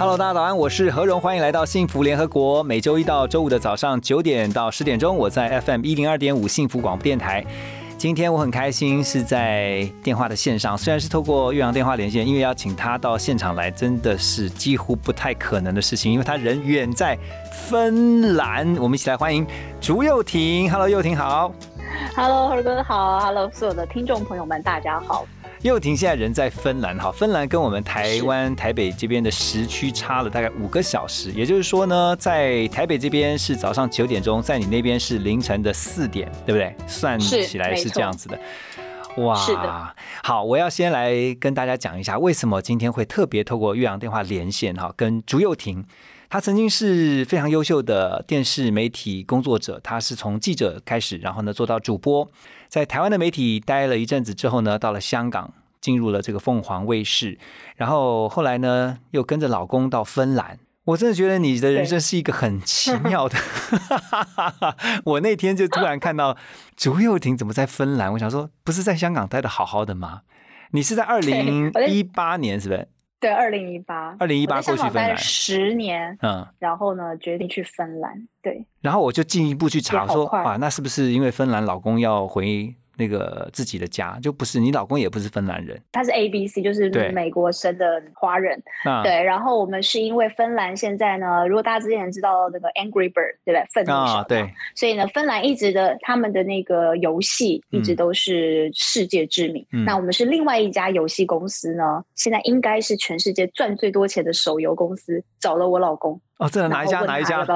Hello，大家早安，我是何荣，欢迎来到幸福联合国。每周一到周五的早上九点到十点钟，我在 FM 一零二点五幸福广播电台。今天我很开心是在电话的线上，虽然是透过岳阳电话连线，因为要请他到现场来，真的是几乎不太可能的事情，因为他人远在芬兰。我们一起来欢迎竹佑婷。Hello，佑婷好。Hello，何哥好，Hello，所有的听众朋友们，大家好。佑婷现在人在芬兰，哈，芬兰跟我们台湾台北这边的时区差了大概五个小时，也就是说呢，在台北这边是早上九点钟，在你那边是凌晨的四点，对不对？算起来是这样子的。哇，是的。好，我要先来跟大家讲一下，为什么今天会特别透过岳阳电话连线哈，跟朱佑廷。他曾经是非常优秀的电视媒体工作者，他是从记者开始，然后呢做到主播，在台湾的媒体待了一阵子之后呢，到了香港，进入了这个凤凰卫视，然后后来呢又跟着老公到芬兰。我真的觉得你的人生是一个很奇 妙的。我那天就突然看到竹佑婷怎么在芬兰，我想说不是在香港待的好好的吗？你是在二零一八年是不是？对，二零一八，二零一八过去芬兰十年，嗯，然后呢，决定去芬兰，对，然后我就进一步去查说，啊，那是不是因为芬兰老公要回那个自己的家？就不是，你老公也不是芬兰人，他是 A B C，就是美国生的华人，对。然后我们是因为芬兰现在呢，如果大家之前知道那个 Angry Bird，对不对？愤怒小对，所以呢，芬兰一直的他们的那个游戏一直都是世界知名。嗯、那我们是另外一家游戏公司呢，现在应该是全世界赚最多钱的手游公司，找了我老公。哦，真的哪一家？哪一家？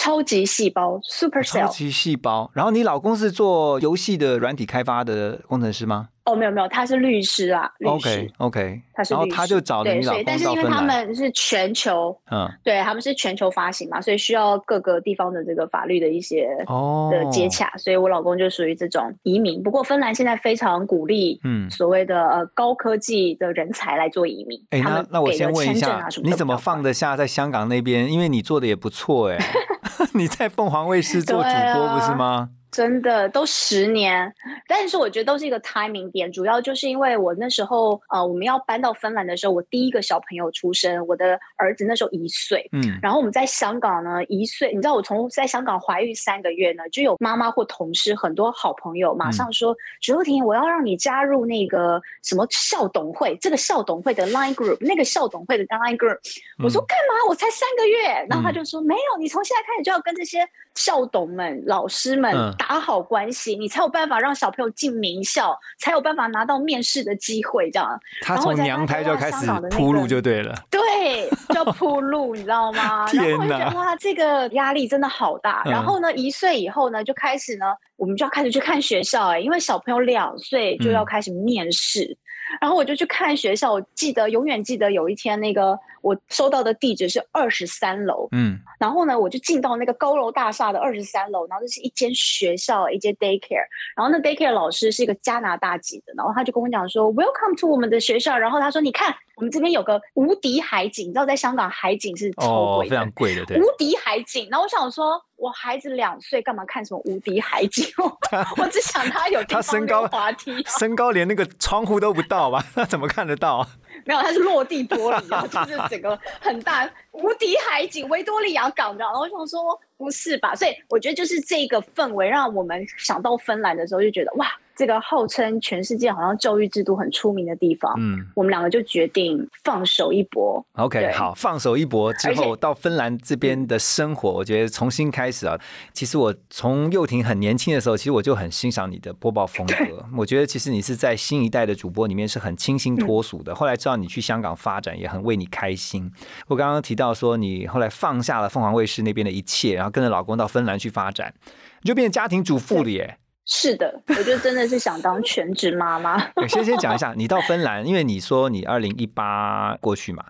超级细胞 Supercell，超级细胞。然后你老公是做游戏的软体开发的工程师吗？哦，没有没有，他是律师啊。OK OK，他是然后他就找了你老公但是因为他们是全球，嗯，对，他们是全球发行嘛，所以需要各个地方的这个法律的一些哦的接洽，所以我老公就属于这种移民。不过芬兰现在非常鼓励，嗯，所谓的呃高科技的人才来做移民。哎，那那我先问一下，啊、你怎么放得下在香港那边？因为你做的也不错哎。你在凤凰卫视做主播不是吗？真的都十年，但是我觉得都是一个 timing 点，主要就是因为我那时候呃我们要搬到芬兰的时候，我第一个小朋友出生，我的儿子那时候一岁，嗯，然后我们在香港呢一岁，你知道我从在香港怀孕三个月呢，就有妈妈或同事很多好朋友马上说，朱佑婷，我要让你加入那个什么校董会，这个校董会的 line group，那个校董会的 line group，我说干嘛？我才三个月，然后他就说没有，你从现在开始就要跟这些校董们、老师们。打好关系，你才有办法让小朋友进名校，才有办法拿到面试的机会。这样，他从娘胎就开始铺路就对了，对，叫铺路，你知道吗？然后我觉得！哇，这个压力真的好大。然后呢，一岁以后呢，就开始呢，我们就要开始去看学校哎，因为小朋友两岁就要开始面试。然后我就去看学校，我记得永远记得有一天，那个我收到的地址是二十三楼，嗯，然后呢，我就进到那个高楼大厦的二十三楼，然后这是一间学校，一间 daycare，然后那 daycare 老师是一个加拿大籍的，然后他就跟我讲说，Welcome to 我们的学校，然后他说，你看我们这边有个无敌海景，你知道在香港海景是超贵的，哦、非常贵的，对，无敌海景。然后我想说，我孩子两岁，干嘛看什么无敌海景？我只想他有他身高滑梯，身高连那个窗户都不到吧？他怎么看得到？没有，它是落地玻璃啊，就是整个很大无敌海景，维多利亚港的。然后我想说，不是吧？所以我觉得就是这个氛围，让我们想到芬兰的时候，就觉得哇，这个号称全世界好像教育制度很出名的地方，嗯，我们两个就决定放手一搏。OK，好，放手一搏之后，到芬兰这边的生活，我觉得重新开始啊。其实我从幼婷很年轻的时候，其实我就很欣赏你的播报风格。我觉得其实你是在新一代的主播里面是很清新脱俗的。后来知道你去香港发展，也很为你开心。我刚刚提到说，你后来放下了凤凰卫视那边的一切，然后跟着老公到芬兰去发展，你就变成家庭主妇了耶。是的，我就真的是想当全职妈妈。先先讲一下，你到芬兰，因为你说你二零一八过去嘛，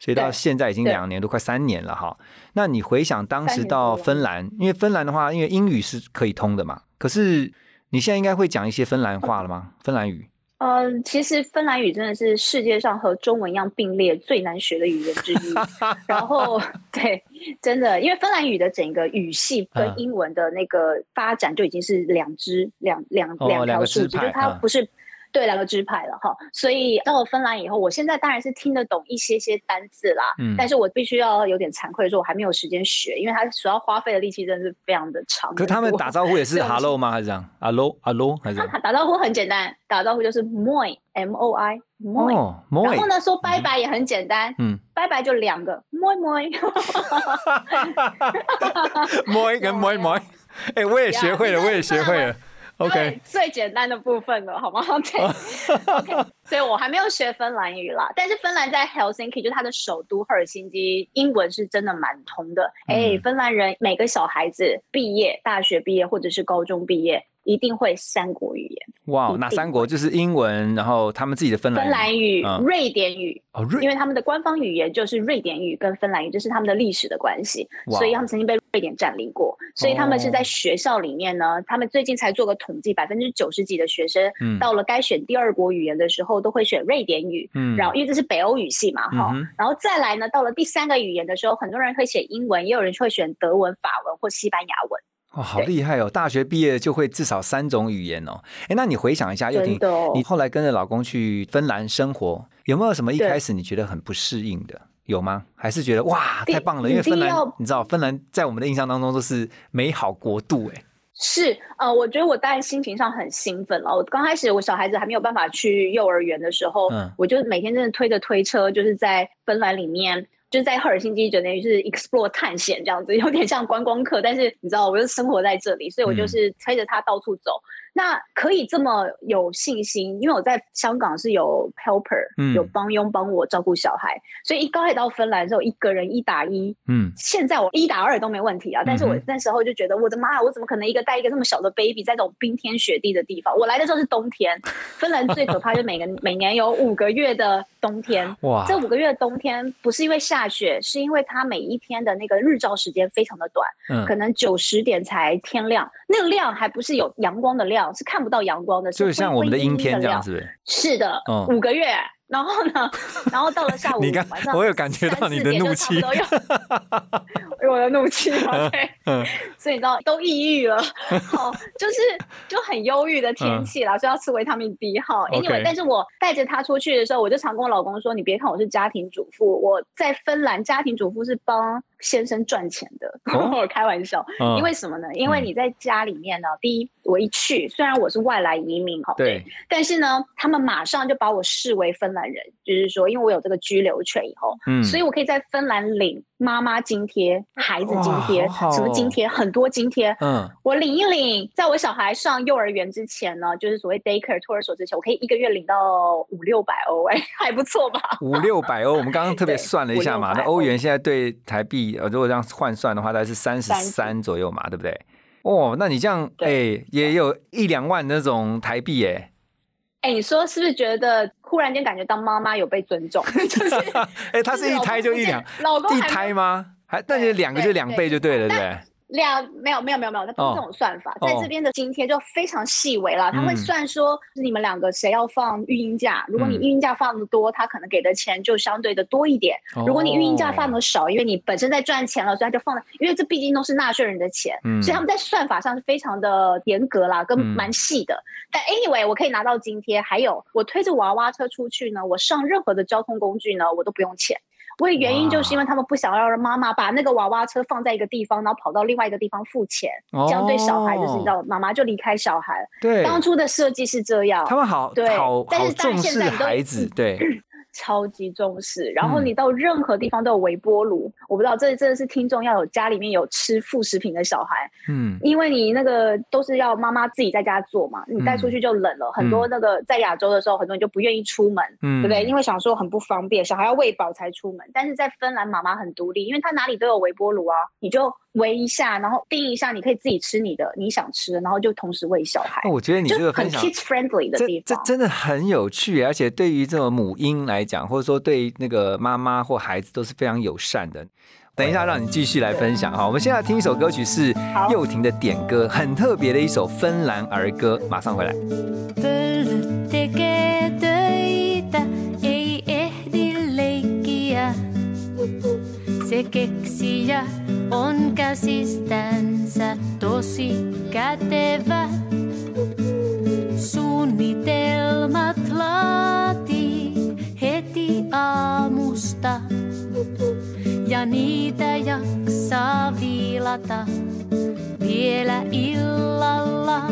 所以到现在已经两年都，快三年了哈。那你回想当时到芬兰，因为芬兰的话，因为英语是可以通的嘛，可是你现在应该会讲一些芬兰话了吗？芬兰语？嗯，其实芬兰语真的是世界上和中文一样并列最难学的语言之一。然后，对，真的，因为芬兰语的整个语系嗯跟英文的那个发展就已经是两支两两哦两条数字，就它不是。对，两个支派了哈，所以到了芬兰以后，我现在当然是听得懂一些些单字啦，嗯但是我必须要有点惭愧的说，我还没有时间学，因为它所要花费的力气真的是非常的长。可他们打招呼也 是 hello 吗？还是这样？hello hello 还是？打招呼很简单，打招呼就是 moi m o i moi，、哦然后，moi，呢说拜拜也很简单，嗯 拜拜就两个 moi moi，moi 跟 moi moi，哎，我也学会了，我也学会了。OK，最简单的部分了，好吗？对，OK，所以我还没有学芬兰语啦。但是芬兰在 Helsinki，就是它的首都赫尔辛基，英文是真的蛮通的。哎、嗯芬兰人每个小孩子毕业，大学毕业或者是高中毕业，一定会三国语言：哇，哪三国？就是英文，然后他们自己的芬兰芬兰语、嗯瑞典语。哦，瑞因为他们的官方语言就是瑞典语跟芬兰语，这是他们的历史的关系，哇所以他们曾经被瑞典占领过，所以他们是在学校里面呢，他们最近才做个统计，百分之九十几的学生嗯到了该选第二国语言的时候，都会选瑞典语。嗯然后，因为这是北欧语系嘛，哈、嗯然后再来呢，到了第三个语言的时候，很多人会写英文，也有人会选德文、法文或西班牙文。哦，好厉害哦！大学毕业就会至少三种语言哦。哎，那你回想一下，又婷真的哦，你后来跟着老公去芬兰生活，有没有什么一开始你觉得很不适应的？有吗？还是觉得哇太棒了？因为芬兰，你知道芬兰在我们的印象当中都是美好国度，哎，是，呃，我觉得我当然心情上很兴奋了。我刚开始我小孩子还没有办法去幼儿园的时候，嗯我就每天真的推着推车，就是在芬兰里面。就是在赫尔辛基，就等于是 explore 探险这样子，有点像观光客。但是你知道，我就生活在这里，所以我嗯就是推着他到处走。那可以这么有信心，因为我在香港是有 helper，、嗯有帮佣帮我照顾小孩，所以一刚开始到芬兰的时候，一个人一打一，嗯，现在我一打二都没问题啊，但是我那时候就觉得，我的妈，我怎么可能一个带一个这么小的 baby 在这种冰天雪地的地方？我来的时候是冬天，芬兰最可怕就每个每年有五个月的冬天。哇，这五个月的冬天不是因为下雪，是因为它每一天的那个日照时间非常的短，嗯可能九十点才天亮，那个亮还不是有阳光的亮，是看不到阳光的，就是像我们的阴天这样，子。是不是？是的，嗯五个月。然后呢，然后到了下午你上，我有感觉到你的怒气我的怒气嘛，对，嗯所以你知道都抑郁了，好，就是就很忧郁的天气啦，所以要吃维他命。嗯 OK Anyway，但是我带着他出去的时候，我就常跟我老公说，你别看我是家庭主妇，我在芬兰家庭主妇是帮先生赚钱的，哦？我开玩笑，嗯。因为什么呢？因为你在家里面呢，第一，我一去，虽然我是外来移民哈，对，但是呢，他们马上就把我视为芬兰人，就是说，因为我有这个居留权以后，嗯，所以我可以在芬兰领妈妈津贴、孩子津贴、哇好好什么津贴，很多津贴。嗯，我领一领，在我小孩上幼儿园之前呢，就是所谓 daycare 托儿所之前，我可以一个月领到五六百欧，哎，还不错吧？五六百欧，我们刚刚特别算了一下嘛，那欧元现在对台币，呃，如果这样换算的话，大概是三十三左右嘛，对不对？哦，那你这样，哎、对也有一两万那种台币，哎，哎，你说是不是觉得忽然间感觉当妈妈有被尊重？就是哎，他是一胎就一两，一老公一胎吗？还但是两个就两倍就对了，对不对？两没有没有没有没有，那不哦是这种算法，哦在这边的津贴就非常细微了。他会嗯算说你们两个谁要放育婴假，如果你嗯育婴假放的多，他可能给的钱就相对的多一点；哦如果你育婴假放的少，因为你本身在赚钱了，所以他就放了，因为这毕竟都是纳税人的钱，嗯所以他们在算法上是非常的严格啦，跟嗯蛮细的。但 anyway，我可以拿到津贴，还有我推着娃娃车出去呢，我上任何的交通工具呢，我都不用钱。我也原因就是因为他们不想要让妈妈把那个娃娃车放在一个地方，然后跑到另外一个地方付钱，这样对小孩就是你知道，妈妈就离开小孩。哦对，当初的设计是这样，他们好对好好但是但重视现在你都孩子，对，超级重视。然后嗯你到任何地方都有微波炉，我不知道这真的是听众要有家里面有吃副食品的小孩，嗯，因为你那个都是要妈妈自己在家做嘛，你带出去就冷了。很多那个在亚洲的时候，很多人就不愿意出门，嗯对不对？因为想说很不方便，小孩要喂饱才出门。但是在芬兰，妈妈很独立，因为她哪里都有微波炉啊，你就围一下，然后盯一下，你可以自己吃你的你想吃的，然后就同时喂小孩。哦我觉得你这个分享 kids friendly 的这地方。这真的很有趣，而且对于这种母婴来讲，或者说对那个妈妈或孩子都是非常友善的。等一下，让你继续来分享哈。我们现在听一首歌曲是好幼婷的点歌，很特别的一首芬兰儿歌，马上回来。On käsistänsä tosi kätevä. Suunnitelmat laatii heti aamusta. Ja niitä jaksaa viilata vielä illalla.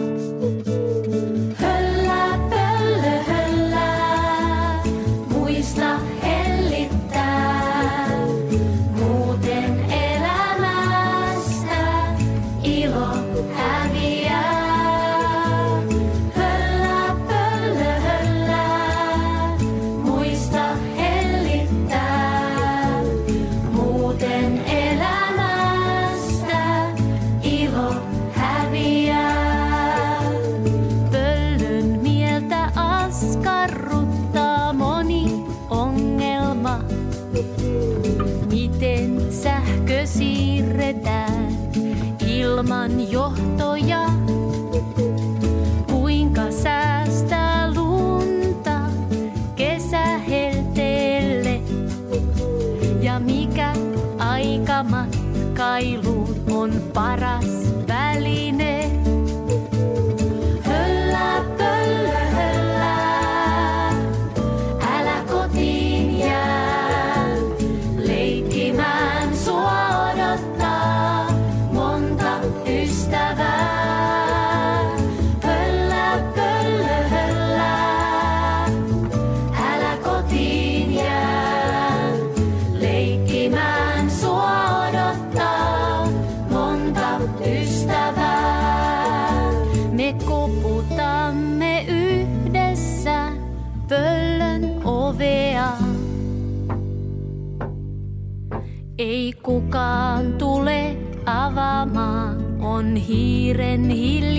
when he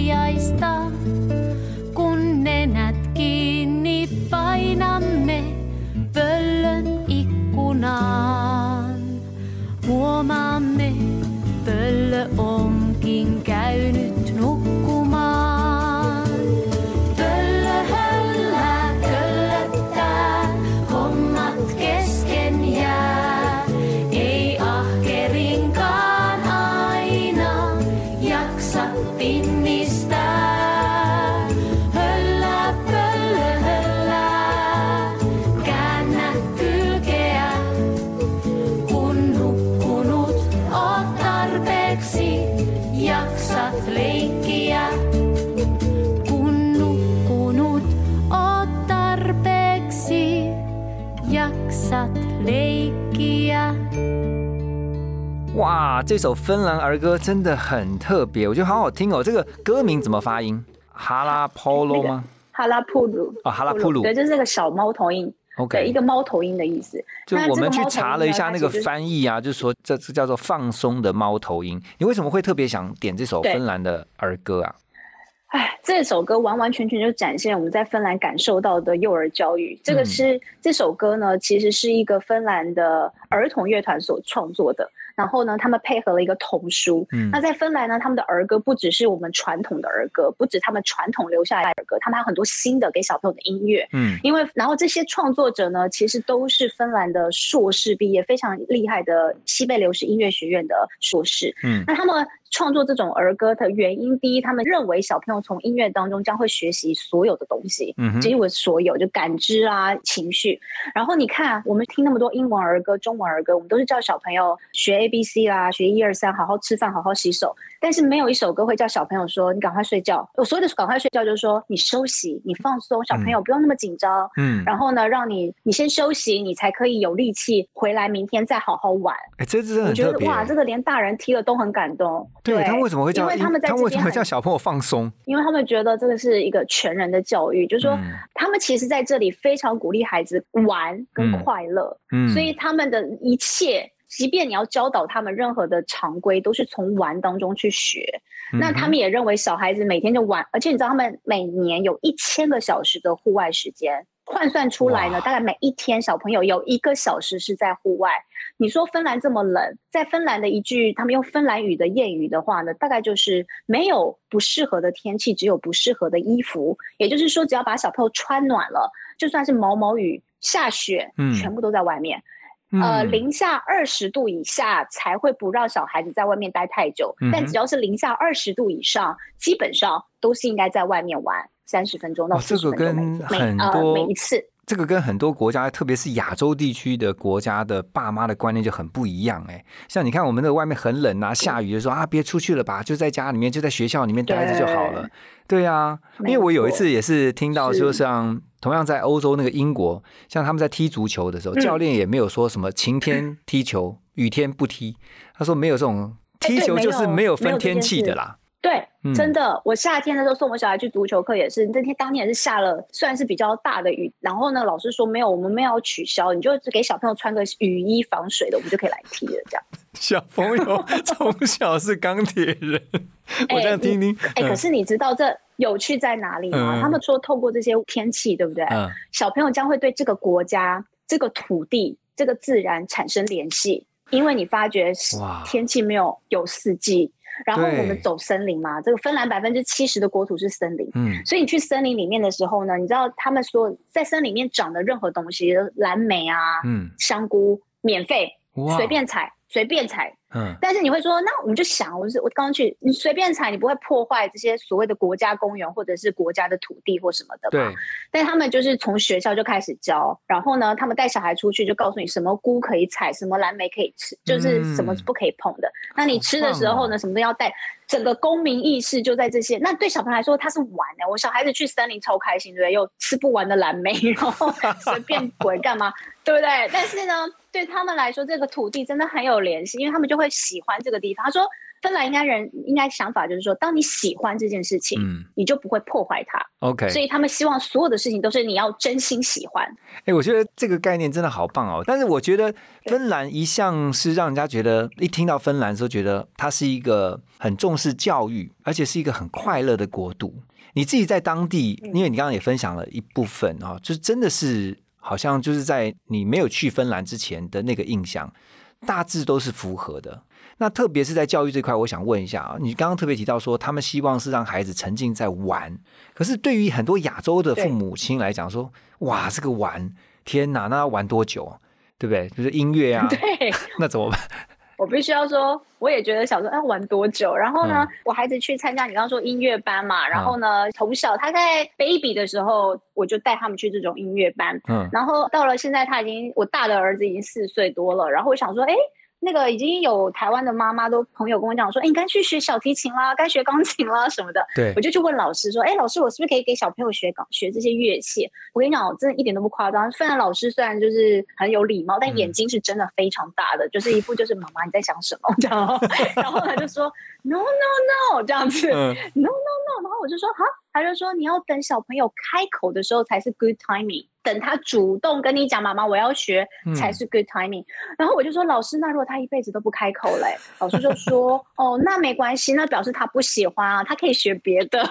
哇，这首芬兰儿歌真的很特别，我觉得好好听哦。这个歌名怎么发音？哈拉 polo 吗哈拉普鲁哦哈拉普鲁对，就是那个小猫头鹰，？OK，一个猫头鹰的意思。就我们去查了一下那个翻译啊，就说这是叫做放松的猫头鹰。你为什么会特别想点这首芬兰的儿歌啊？哎，这首歌完完全全就展现我们在芬兰感受到的幼儿教育。这个嗯是、这首歌呢，其实是一个芬兰的儿童乐团所创作的。然后呢，他们配合了一个童书。嗯那在芬兰呢，他们的儿歌不只是我们传统的儿歌，不止他们传统留下来的儿歌，他们还有很多新的给小朋友的音乐。嗯因为然后这些创作者呢，其实都是芬兰的硕士毕业，非常厉害的西贝流士音乐学院的硕士。嗯那他们创作这种儿歌的原因，第一，他们认为小朋友从音乐当中将会学习所有的东西，嗯哼几乎所有就感知啊、情绪。然后你看，我们听那么多英文儿歌、中文儿歌，我们都是叫小朋友学 A B C 啦，学一二三，好好吃饭，好好洗手。但是没有一首歌会叫小朋友说：“你赶快睡觉。”我所谓的赶快睡觉，就是说你休息，你放松，小朋友不用那么紧张。嗯，然后呢，让你你先休息，你才可以有力气回来，明天再好好玩。哎，这真的我很特别。觉得哇，这个连大人听了都很感动。对他为什么会叫因为他们在他为什么叫小朋友放松？因为他们觉得这个是一个全人的教育，就是说嗯他们其实在这里非常鼓励孩子玩跟嗯快乐，嗯所以他们的一切即便你要教导他们任何的常规，都是从玩当中去学。那他们也认为小孩子每天就玩，而且你知道他们每年有一千个小时的户外时间，换算出来呢，大概每一天小朋友有一个小时是在户外。你说芬兰这么冷，在芬兰的一句他们用芬兰语的谚语的话呢，大概就是没有不适合的天气，只有不适合的衣服。也就是说，只要把小朋友穿暖了，就算是毛毛雨、下雪，嗯全部都在外面。嗯呃，零下二十度以下才会不让小孩子在外面待太久，嗯但只要是零下二十度以上，基本上都是应该在外面玩三十分钟到哦这个四十分钟每跟很每呃多每一次。这个跟很多国家，特别是亚洲地区的国家的爸妈的观念就很不一样哎。像你看，我们的外面很冷啊，下雨的时候啊，别出去了吧，就在家里面，就在学校里面待着就好了。对啊，因没为我有一次也是听到，是。就像同样在欧洲那个英国，像他们在踢足球的时候，嗯。教练也没有说什么晴天踢球，雨天不踢，他说没有这种踢球就是有没有分天气的啦。对嗯，真的，我夏天的时候送我小孩去足球课也是，那天当天也是下了算是比较大的雨，然后呢，老师说没有，我们没有取消，你就给小朋友穿个雨衣防水的，我们就可以来踢了，这样。小朋友 从小是钢铁人，我这样听听，哎、嗯可是你知道这有趣在哪里吗？嗯他们说透过这些天气，对不对？嗯小朋友将会对这个国家、这个土地、这个自然产生联系，因为你发觉哇天气没有有四季，然后我们走森林嘛，这个芬兰百分之七十的国土是森林。嗯。所以你去森林里面的时候呢，你知道他们说在森林里面长的任何东西，蓝莓啊、嗯，香菇，免费，随便采，随便采，嗯但是你会说，那我们就想，我是我刚刚去，你随便采，你不会破坏这些所谓的国家公园或者是国家的土地或什么的嘛？对。但他们就是从学校就开始教，然后呢，他们带小孩出去就告诉你什么菇可以采，什么蓝莓可以吃，就是什么是不可以碰的。那你吃的时候呢，什么都要带。整个公民意识就在这些。那对小朋友来说，他是玩的。我小孩子去森林超开心，对不对？又吃不完的蓝莓，然后随便滚干嘛，对不对？但是呢，对他们来说，这个土地真的很有联系，因为他们就会喜欢这个地方。他说，芬兰应该人应该想法就是说，当你喜欢这件事情，嗯你就不会破坏它。，OK，所以他们希望所有的事情都是你要真心喜欢。哎、我觉得这个概念真的好棒哦！但是我觉得芬兰一向是让人家觉得，一听到芬兰的时候，觉得它是一个很重视教育，而且是一个很快乐的国度。你自己在当地，因为你刚刚也分享了一部分啊、哦，就是真的是好像就是在你没有去芬兰之前的那个印象，大致都是符合的。那特别是在教育这块，我想问一下啊，你刚刚特别提到说，他们希望是让孩子沉浸在玩，可是对于很多亚洲的父母亲来讲说，哇，这个玩，天哪，那要玩多久？对不对？就是音乐啊，对那怎么办？我必须要说，我也觉得小时候要玩多久。然后呢，嗯我孩子去参加你刚刚说音乐班嘛，然后呢，从小他在 baby 的时候，我就带他们去这种音乐班。嗯然后到了现在，他已经我大的儿子已经四岁多了，然后我想说，哎。那个已经有台湾的妈妈都朋友跟我讲说，哎，你该去学小提琴啦，该学钢琴啦什么的。对我，就去问老师说，哎，老师，我是不是可以给小朋友学钢学这些乐器？我跟你讲，我真的一点都不夸张。芬兰老师虽然就是很有礼貌，但嗯眼睛是真的非常大的，就是一副就是妈妈你在想什么这样。然后他就说 no no no 这样子、嗯 no no no，然后我就说哈，他就说你要等小朋友开口的时候才是 good timing，等他主动跟你讲妈妈我要学嗯才是 good timing。然后我就说老师，那如果他一辈子都不开口嘞，老师就说哦，那没关系，那表示他不喜欢啊，他可以学别的。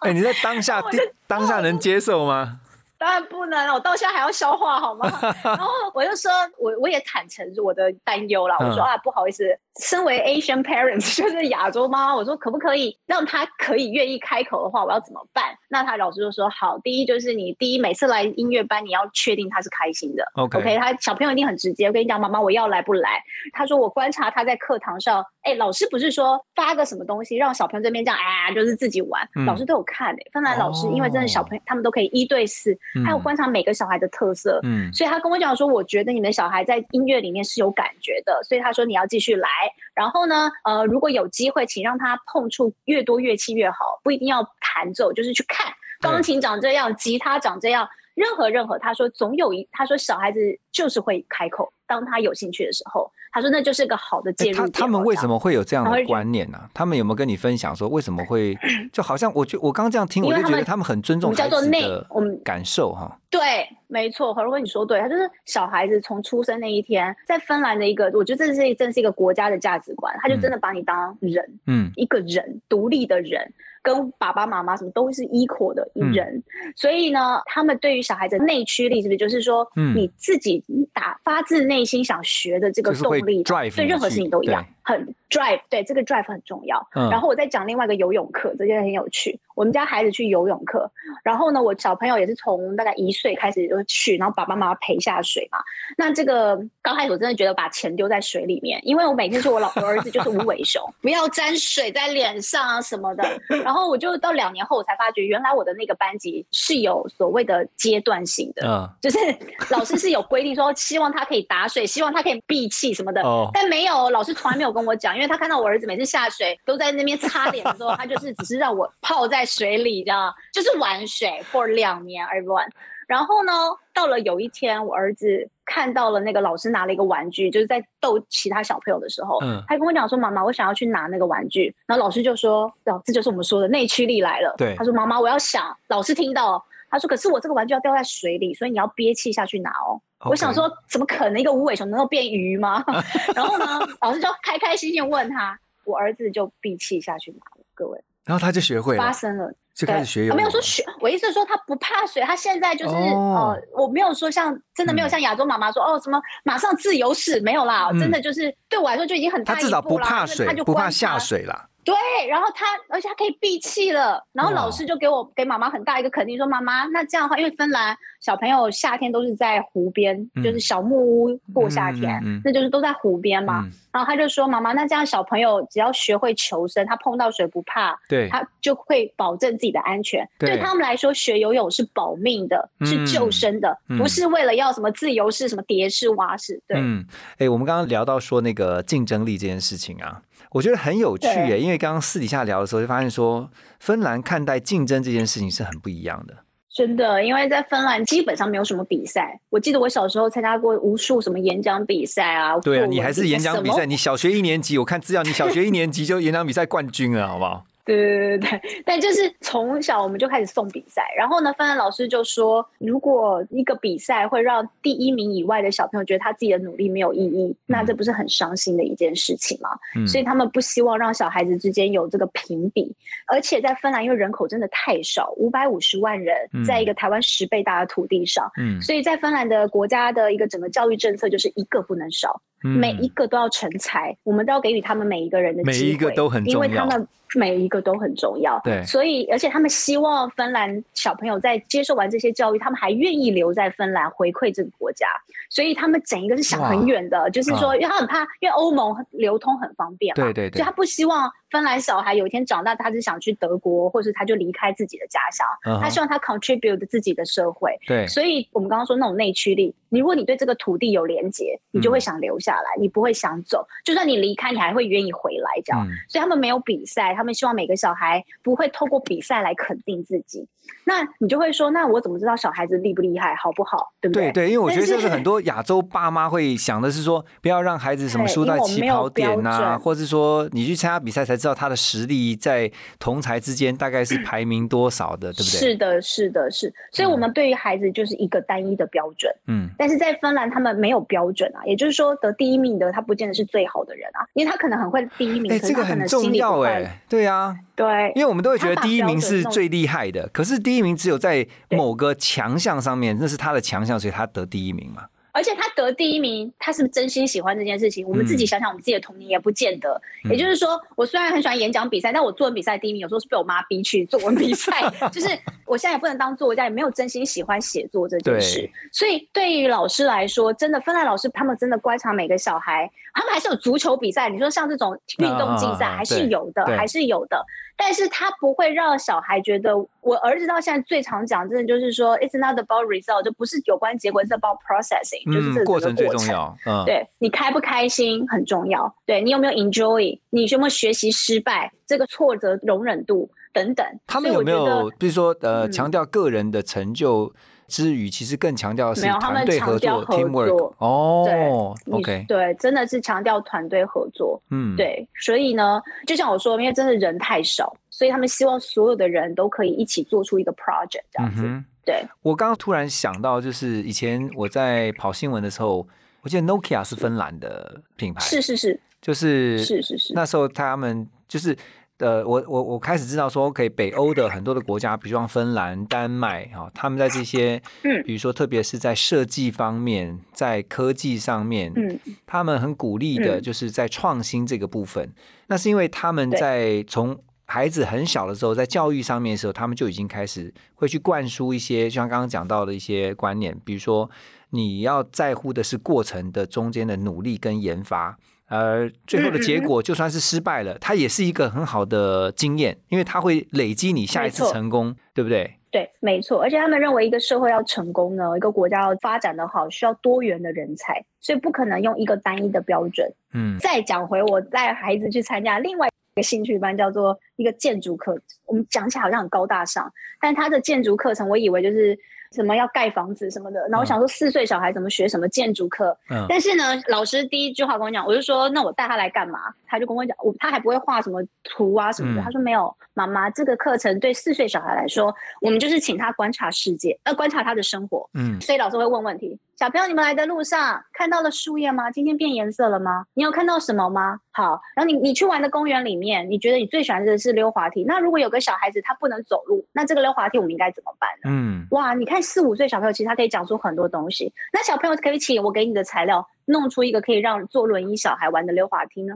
哎、你在当下当下能接受吗？当然不能，我到现在还要消化好吗？然后我就说，我我也坦诚我的担忧啦。我说嗯啊，不好意思，身为 Asian parents，就是亚洲妈妈，我说可不可以让他可以愿意开口的话，我要怎么办？那他老师就说，好，第一就是你第一每次来音乐班，你要确定他是开心的。OK 他小朋友一定很直接。我跟你讲，妈妈我要来不来？他说我观察他在课堂上，哎，老师不是说发个什么东西让小朋友这边这样，啊，就是自己玩，嗯老师都有看诶、芬兰老师因为真的小朋友他们都可以一对四，嗯还有观察每个小孩的特色。嗯所以他跟我讲说，我觉得你们小孩在音乐里面是有感觉的，所以他说你要继续来。然后呢，呃，如果有机会，请让他碰触越多乐器越好，不一定要弹奏，就是去看钢琴长这样，吉他长这样，任何任何。他说总有一，他说小孩子就是会开口，当他有兴趣的时候，他说那就是个好的介诶入。他他们为什么会有这样的观念呢、他们有没有跟你分享说为什么会？就好像我就我刚刚这样听，我就觉得他们很尊重孩子的感受哈。对，没错，何如跟你说对，他就是小孩子从出生那一天，在芬兰的一个，我觉得这是真是一个国家的价值观，他就真的把你当人，嗯。一个人，独立的人，跟爸爸妈妈什么都是 equal 的嗯人。所以呢，他们对于小孩子内驱力，是不是就是说，嗯。你自己打发自内心想学的这个动力对任何事情都一样，很 drive，对这个 drive 很重要。嗯，然后我再讲另外一个游泳课，这件很有趣。我们家孩子去游泳课，然后呢，我小朋友也是从大概一岁开始就去，然后爸爸妈妈陪下水嘛。那这个刚开始我真的觉得把钱丢在水里面，因为我每天说我老婆儿子就是无尾熊，不要沾水在脸上啊什么的。然后我就到两年后我才发觉，原来我的那个班级是有所谓的阶段性的。嗯就是 老师是有规定说，希望他可以打水，希望他可以闭气什么的。哦但没有，老师从来没有跟我讲，因为他看到我儿子每次下水都在那边擦脸的时候，他就是只是让我泡在水里，这样就是玩水 for 两年 everyone。然后呢，到了有一天，我儿子看到了那个老师拿了一个玩具，就是在逗其他小朋友的时候，嗯他跟我讲说：“妈妈，我想要去拿那个玩具。”然后老师就说：“哦，这就是我们说的内驱力来了。”对他说：“妈妈，我要想。”老师听到，他说：“可是我这个玩具要掉在水里，所以你要憋气下去拿哦。”我想说，怎么可能一个无尾熊能够变鱼吗？然后呢，老师就开开心心问他，我儿子就闭气下去拿了。各位，然后他就学会了，发生了。就开始学游泳。没有说学，我意思是说他不怕水，他现在就是、哦呃，我没有说像真的没有嗯像亚洲妈妈说、哦什么马上自由式没有啦，嗯真的就是对我来说就已经很大他至少不怕水他就，不怕下水啦。对，然后他，而且他可以闭气了。然后老师就给我给妈妈很大一个肯定，说妈妈，那这样的话，因为芬兰小朋友夏天都是在湖边，嗯就是小木屋过夏天，嗯嗯嗯那就是都在湖边嘛。嗯，然后他就说，妈妈，那这样小朋友只要学会求生，他碰到水不怕，对，他就会保证自己的安全。对对他们来说，学游泳是保命的，是救生的，嗯不是为了要什么自由式、什么蝶式、蛙式。对，嗯，哎，我们刚刚聊到说那个竞争力这件事情啊，我觉得很有趣耶，因为刚刚私底下聊的时候就发现说，芬兰看待竞争这件事情是很不一样的。真的，因为在芬兰基本上没有什么比赛。我记得我小时候参加过无数什么演讲比赛啊。对啊，你还是演讲比赛，你小学一年级，我看资料，你小学一年级就演讲比赛冠军了，好不好？对对对对，但就是从小我们就开始送比赛，然后呢，芬兰老师就说，如果一个比赛会让第一名以外的小朋友觉得他自己的努力没有意义，那这不是很伤心的一件事情吗？嗯。所以他们不希望让小孩子之间有这个评比，而且在芬兰，因为人口真的太少，五百五十万人嗯，在一个台湾十倍大的土地上，嗯，所以在芬兰的国家的一个整个教育政策就是一个不能少，嗯每一个都要成才，我们都要给予他们每一个人的机会，每一个都很重要。因为他们每一个都很重要。对。所以而且他们希望芬兰小朋友在接受完这些教育，他们还愿意留在芬兰回馈这个国家，所以他们整一个是想很远的，就是说，因为他很怕，因为欧盟流通很方便嘛，对对对。所以他不希望芬兰小孩有一天长大，他只想去德国，或是他就离开自己的家乡，他希望他 contribute 自己的社会。对，所以我们刚刚说那种内驱力，你如果你对这个土地有连结，你就会想留下来，你不会想走。就算你离开，你还会愿意回来这样。嗯所以他们没有比赛，他们希望每个小孩不会透过比赛来肯定自己。那你就会说，那我怎么知道小孩子厉不厉害，好不好，对不对？对对，因为我觉得这是很多亚洲爸妈会想的是说，不要让孩子什么输在起跑点呐、或是说你去参加比赛才知道他的实力在同才之间大概是排名多少的，对不对？是的，是的，是。所以我们对于孩子就是一个单一的标准。嗯，但是在芬兰，他们没有标准啊，也就是说，得第一名的他不见得是最好的人啊，因为他可能很会第一名，这个很重要不哎、快。对啊，对，因为我们都会觉得第一名是最厉害的，可是第一名只有在某个强项上面，那是他的强项，所以他得第一名嘛。而且他得第一名，他是不是真心喜欢这件事情？我们自己想想，我们自己的童年也不见得。嗯也就是说，我虽然很喜欢演讲比赛，但我作文比赛第一名，有时候是被我妈逼去作文比赛。就是我现在也不能当作家，也没有真心喜欢写作这件事。所以对于老师来说，真的芬兰老师他们真的观察每个小孩，他们还是有足球比赛。你说像这种运动竞赛还是有的，对还是有的。但是他不会让小孩觉得，我儿子到现在最常讲，真的就是说，it's not about result，就不是有关结果，it's about processing，、就是这过程最过重要。嗯，对你开不开心很重要，对你有没有 enjoy，你有没有学习失败，这个挫折容忍度，等等。他们有没有比如说呃，嗯强调个人的成就之余，其实更强调的是团队合作 （teamwork） 作。哦对，OK，对，真的是强调团队合作。嗯，，对，所以呢，就像我说，因为真的人太少，所以他们希望所有的人都可以一起做出一个 project 这样子。嗯。对，我刚刚突然想到，就是以前我在跑新闻的时候，我记得 Nokia 是芬兰的品牌，是是是。就是是是是，那时候他们就是呃，我我我开始知道说，OK，北欧的很多的国家，比如说芬兰、丹麦哈、他们在这些，嗯比如说特别是在设计方面，在科技上面，嗯他们很鼓励的嗯就是在创新这个部分。那是因为他们在从孩子很小的时候，在教育上面的时候，他们就已经开始会去灌输一些，就像刚刚讲到的一些观念，比如说你要在乎的是过程的中间的努力跟研发。而最后的结嗯果，就算是失败了，它也是一个很好的经验，因为它会累积你下一次成功，对不对？对，没错。而且他们认为一个社会要成功呢，一个国家要发展的好，需要多元的人才，所以不可能用一个单一的标准。嗯再讲回我带孩子去参加另外一个兴趣班，叫做一个建筑课。我们讲起来好像很高大上，但他的建筑课程，我以为就是什么要盖房子什么的。然后我想说，四岁小孩怎么学什么建筑课？嗯但是呢，老师第一句话跟我讲，我就说，那我带他来干嘛？他就跟我讲，我他还不会画什么图啊什么的。嗯他说没有，妈妈，这个课程对四岁小孩来说，我们就是请他观察世界，呃，观察他的生活。嗯所以老师会问问题：小朋友，你们来的路上看到了树叶吗？今天变颜色了吗？你有看到什么吗？好，然后你你去玩的公园里面，你觉得你最喜欢的是溜滑梯？那如果有个小孩子他不能走路，那这个溜滑梯我们应该怎么办呢？嗯哇，你看四五岁小朋友，其实他可以讲出很多东西。那小朋友可以请我给你的材料，弄出一个可以让坐轮椅小孩玩的溜滑梯呢？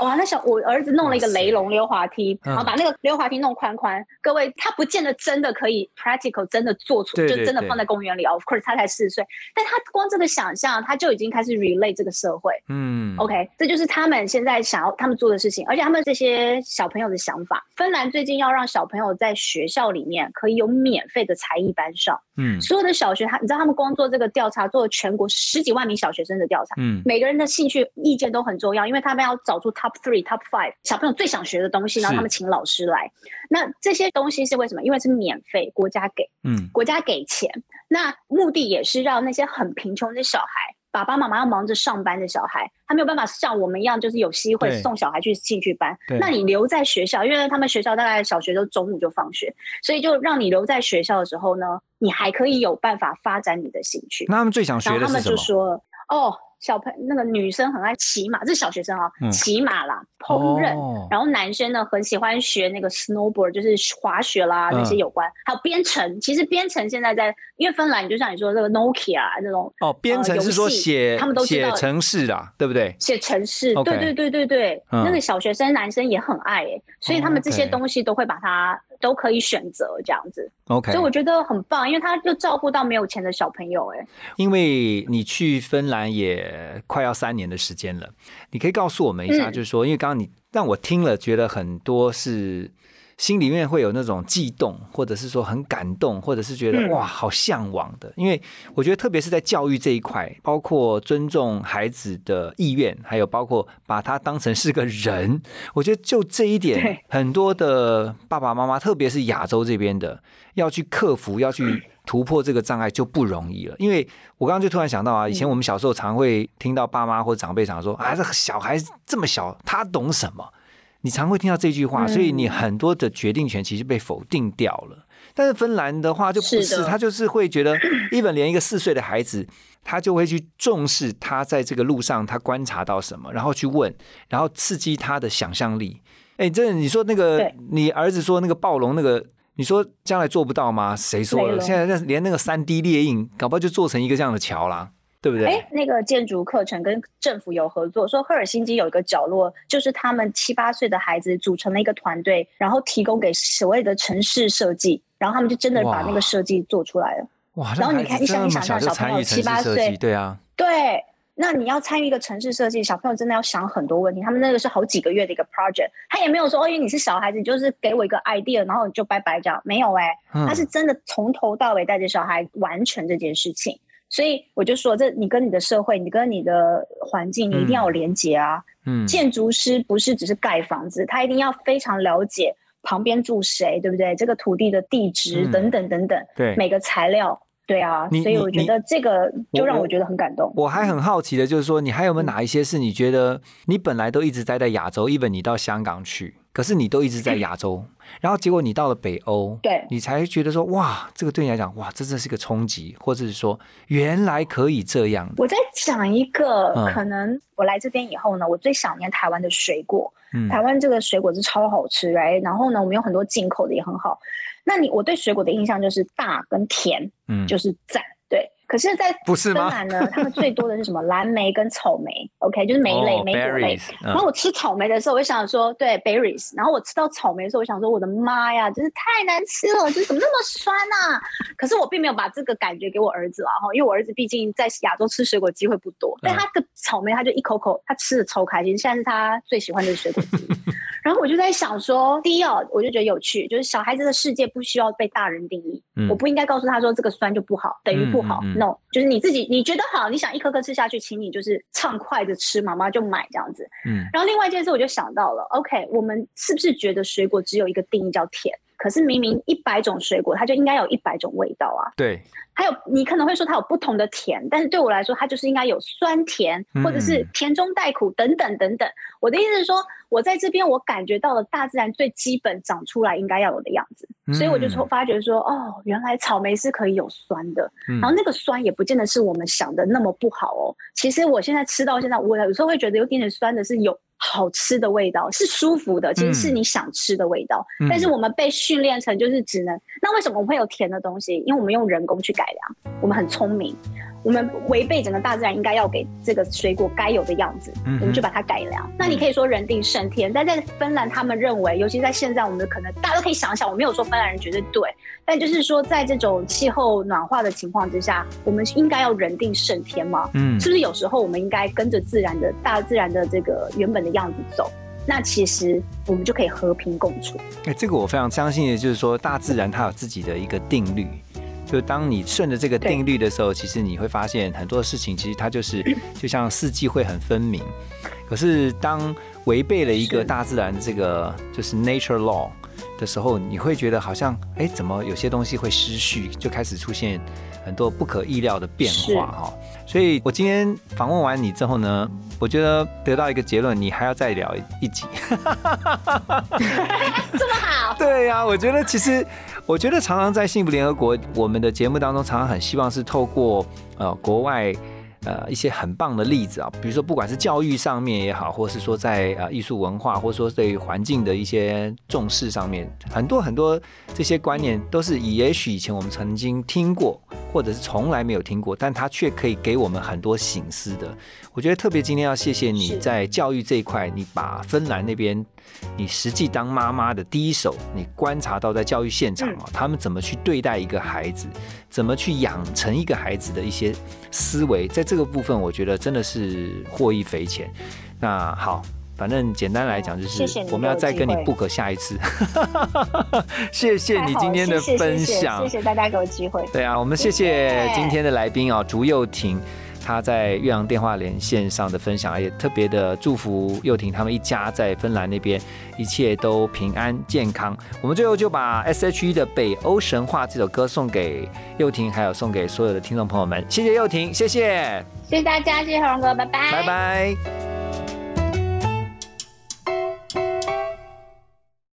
哇，那小我儿子弄了一个雷龙溜滑梯，嗯然后把那个溜滑梯弄宽宽。各位，他不见得真的可以 practical，真的做出，就真的放在公园里。Of course，他才四岁，但他光这个想象，他就已经开始 relate 这个社会。嗯 OK，这就是他们现在想要他们做的事情，而且他们这些小朋友的想法。芬兰最近要让小朋友在学校里面可以有免费的才艺班上，嗯所有的小学，他你知道他们光做这个调查，做了全国十几万名小学生的调查。嗯每个人的兴趣意见都很重要，因为他们要找出 top three、top five 小朋友最想学的东西，然后他们请老师来。那这些东西是为什么？因为是免费，国家给。嗯国家给钱，那目的也是让那些很贫穷的小孩，爸爸妈妈要忙着上班的小孩，他没有办法像我们一样，就是有机会送小孩去兴趣班。那你留在学校，因为他们学校大概小学都中午就放学，所以就让你留在学校的时候呢，你还可以有办法发展你的兴趣。那他们最想学然后他们就的是什么？说，哦，小朋那个女生很爱骑马，这是小学生啊，嗯骑马啦，烹饪。哦然后男生呢很喜欢学那个 snowboard，就是滑雪啦嗯那些有关，还有编程。其实编程现在在，因为芬兰就像你说这个 Nokia 那种哦，编程是说写他们都写程式啦，对不对？写程式，OK 对对对对对，嗯那个小学生男生也很爱诶，所以他们这些东西都会把它都可以选择这样子，OK，所以我觉得很棒，因为他就照顾到没有钱的小朋友哎。因为你去芬兰也快要三年的时间了，你可以告诉我们一下，嗯。就是说，因为刚刚你让我听了，觉得很多是心里面会有那种悸动，或者是说很感动，或者是觉得、嗯哇好向往的。因为我觉得，特别是在教育这一块，包括尊重孩子的意愿，还有包括把他当成是个人，我觉得就这一点，很多的爸爸妈妈，特别是亚洲这边的，要去克服，要去突破这个障碍就不容易了。因为我刚刚就突然想到啊，以前我们小时候常会听到爸妈或长辈常说啊，这小孩这么小，他懂什么？你常会听到这句话，嗯所以你很多的决定权其实被否定掉了。但是芬兰的话就不是，是他就是会觉得，even 连一个四岁的孩子，他就会去重视他在这个路上他观察到什么，然后去问，然后刺激他的想象力。哎，这你说那个，你儿子说那个暴龙那个，你说将来做不到吗？谁说了？现在那连那个三 D 猎印，搞不好就做成一个这样的桥啦，对不对？哎，那个建筑课程跟政府有合作，说赫尔辛基有一个角落，就是他们七八岁的孩子组成了一个团队，然后提供给所谓的城市设计，然后他们就真的把那个设计做出来了。哇，然后你看你想这么小就你想象小朋友七八岁对啊，对，那你要参与一个城市设计，小朋友真的要想很多问题。他们那个是好几个月的一个 project，他也没有说，哦，因为你是小孩子，你就是给我一个 idea，然后你就拜拜这样，没有哎、嗯他是真的从头到尾带着小孩完成这件事情。所以我就说，这你跟你的社会，你跟你的环境，你一定要有连结啊。嗯建筑师不是只是盖房子，他一定要非常了解旁边住谁，对不对？这个土地的地质嗯等等等等，对每个材料，对啊，所以我觉得这个就让我我觉得很感动。我还很好奇的就是说，你还有没有嗯哪一些是你觉得你本来都一直待在亚洲，even 你到香港去，可是你都一直在亚洲，然后结果你到了北欧，对。你才觉得说，哇，这个对你来讲，哇，这真是一个冲击，或者是说原来可以这样，我在讲一个，嗯。可能我来这边以后呢，我最想念台湾的水果。嗯。台湾这个水果是超好吃哎，然后呢，我们有很多进口的也很好。那你我对水果的印象就是大跟甜，嗯，就是赞。对，可是，在芬兰呢，他们最多的是什么 蓝莓跟草莓，OK，就是莓类、哦莓果类。然后嗯我吃草莓的时候，我就想说，对 berries。然后我吃到草莓的时候，我想说，我的妈呀，真是太难吃了，这怎么那么酸啊？可是我并没有把这个感觉给我儿子啦，哈，因为我儿子毕竟在亚洲吃水果机会不多，但他的草莓他就一口口，他吃的超开心，现在是他最喜欢的水果之一。然后我就在想说，第一哦，我就觉得有趣，就是小孩子的世界不需要被大人定义，嗯我不应该告诉他说这个酸就不好，等于不好。嗯嗯嗯 no，就是你自己你觉得好，你想一颗颗吃下去，请你就是畅快的吃，妈妈就买这样子。嗯然后另外一件事，我就想到了，OK，我们是不是觉得水果只有一个定义叫甜？可是明明一百种水果，它就应该有一百种味道啊。对，还有你可能会说它有不同的甜，但是对我来说，它就是应该有酸甜，或者是嗯甜中带苦等等等等。我的意思是说，我在这边我感觉到了大自然最基本长出来应该要有的样子，所以我就发觉说，哦，原来草莓是可以有酸的，嗯然后那个酸也不见得是我们想的那么不好哦。其实我现在吃到现在，我有时候会觉得有点点酸的，是有好吃的味道，是舒服的，其实是嗯你想吃的味道。嗯但是我们被训练成就是只能，那为什么我们会有甜的东西？因为我们用人工去改良，我们很聪明。我们违背整个大自然应该要给这个水果该有的样子，嗯我们就把它改良。那你可以说人定胜天，但在芬兰，他们认为，尤其在现在，我们可能大家都可以想想，我没有说芬兰人绝对对，但就是说，在这种气候暖化的情况之下，我们应该要人定胜天吗？嗯是不是有时候我们应该跟着自然的大自然的这个原本的样子走？那其实我们就可以和平共处。哎，这个我非常相信的，就是说大自然它有自己的一个定律。就当你顺着这个定律的时候，其实你会发现很多事情，其实它就是 就像四季会很分明。可是当违背了一个大自然这个就是 nature law 的时候，你会觉得好像哎，怎么有些东西会失序，就开始出现很多不可意料的变化哈。所以我今天访问完你之后呢，我觉得得到一个结论，你还要再聊一集。这么好，对呀、我觉得其实，我觉得常常在幸福联合国我们的节目当中，常常很希望是透过呃国外呃一些很棒的例子啊，比如说不管是教育上面也好，或是说在呃艺术文化，或者说对于环境的一些重视上面，很多很多这些观念都是以也许以前我们曾经听过，或者是从来没有听过，但它却可以给我们很多醒思的。我觉得特别今天要谢谢你在教育这一块，你把芬兰那边你实际当妈妈的第一手，你观察到在教育现场啊，他们怎么去对待一个孩子，怎么去养成一个孩子的一些思维，在这个部分，我觉得真的是获益匪浅。那好。反正简单来讲，就是我们要再跟你 book 下一次。谢谢你今天的分享谢，谢大家给我机会。对啊，我们谢谢今天的来宾啊，竹幼婷。他在岳阳电话连线上的分享，也特别的祝福又婷他们一家在芬兰那边一切都平安健康。我们最后就把 S.H.E 的《北欧神话》这首歌送给又婷，还有送给所有的听众朋友们。谢谢又婷，谢谢，谢谢大家，谢谢红哥，拜拜，拜拜。